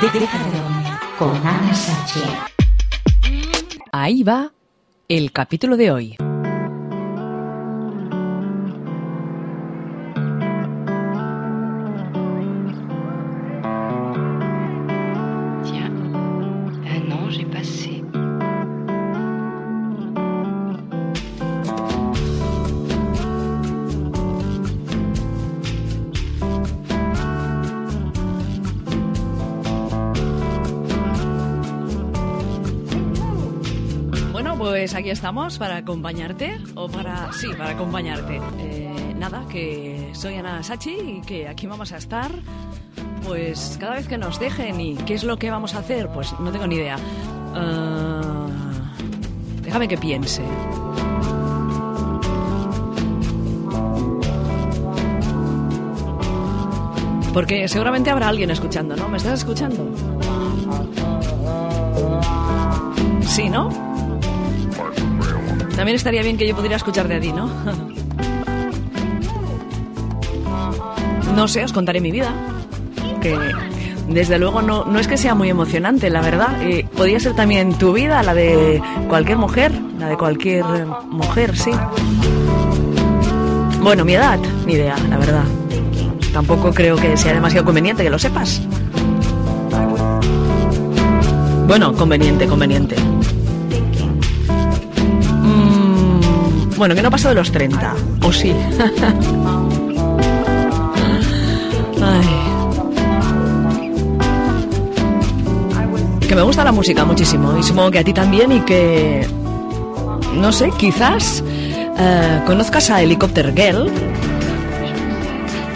Deja de dormir con Ana Sánchez. Ahí va el capítulo de hoy. Pues aquí estamos para acompañarte, o para, sí, para acompañarte. Eh, nada, que soy Ana Sachi y que aquí vamos a estar, pues cada vez que nos dejen y qué es lo que vamos a hacer, pues no tengo ni idea. Ah, déjame que piense. Porque seguramente habrá alguien escuchando, ¿no? ¿Me estás escuchando? Sí, ¿no? También estaría bien que yo pudiera escucharte a ti, ¿no? No sé, os contaré mi vida. Que desde luego no, no es que sea muy emocionante, la verdad. Podría ser también tu vida, la de cualquier mujer, la de cualquier mujer, sí. Bueno, mi edad, ni idea, la verdad. Tampoco creo que sea demasiado conveniente que lo sepas. Bueno, conveniente, conveniente. Bueno, que no paso de los 30. ¿O sí? Que me gusta la música muchísimo y supongo que a ti también y que... No sé, quizás eh, conozcas a Helicopter Girl,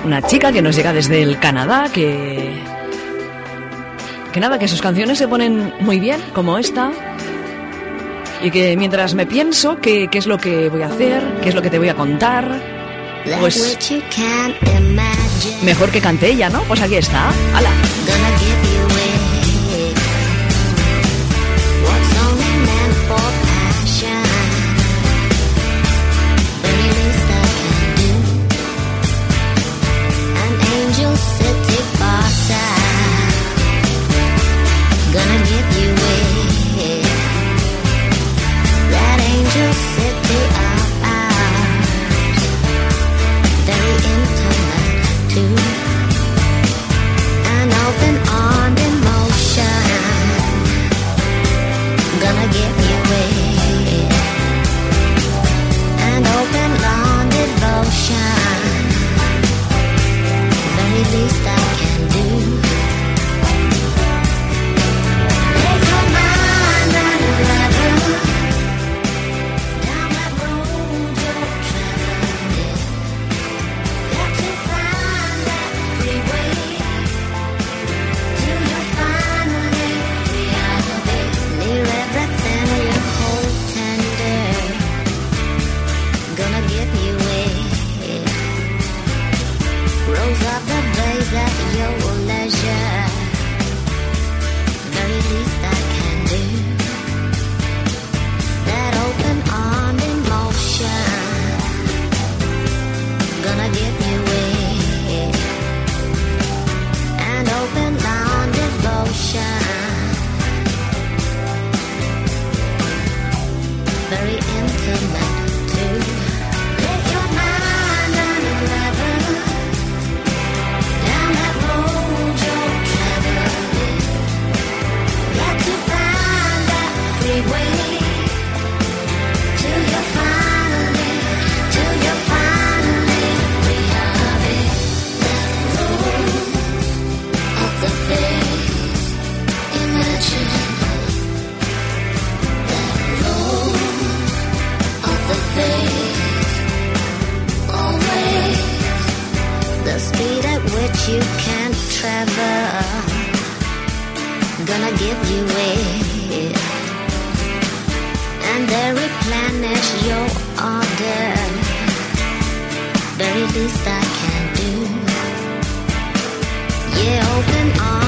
una chica que nos llega desde el Canadá, que... Que nada, que sus canciones se ponen muy bien, como esta, y que mientras me pienso qué, qué es lo que voy a hacer, qué es lo que te voy a contar, pues mejor que cante ella, ¿no? Pues aquí está. ¡Hala! do you can't travel. Gonna give you away and they replenish your order. Very least I can do. Yeah open armed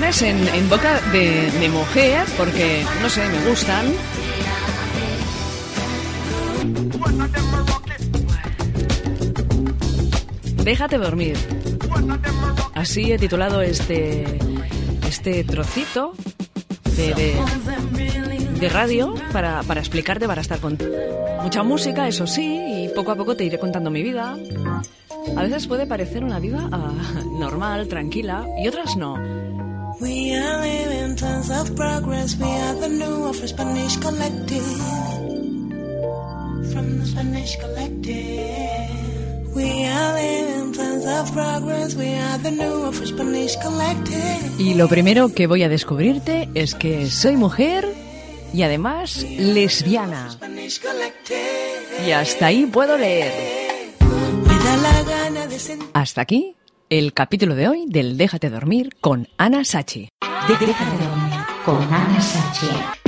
canciones en, en boca de, de mujer porque, no sé, me gustan. Déjate dormir. Así he titulado este, este trocito de, de- de radio para, para explicarte, para estar con mucha música, eso sí, y poco a poco te iré contando mi vida. A veces puede parecer una vida ah, normal, tranquila, y otras no. We are living tons of progress. We are the new of Spanish collective. From the Spanish collective. We are living tons of progress. We are the new of Spanish collective. Y lo primero que voy a descubrirte es que soy mujer y además lesbiana. Y hasta ahí puedo leer. Hasta aquí el capítulo de hoy del Déjate dormir con Ana Sachi. Déjate dormir con Ana Sachi.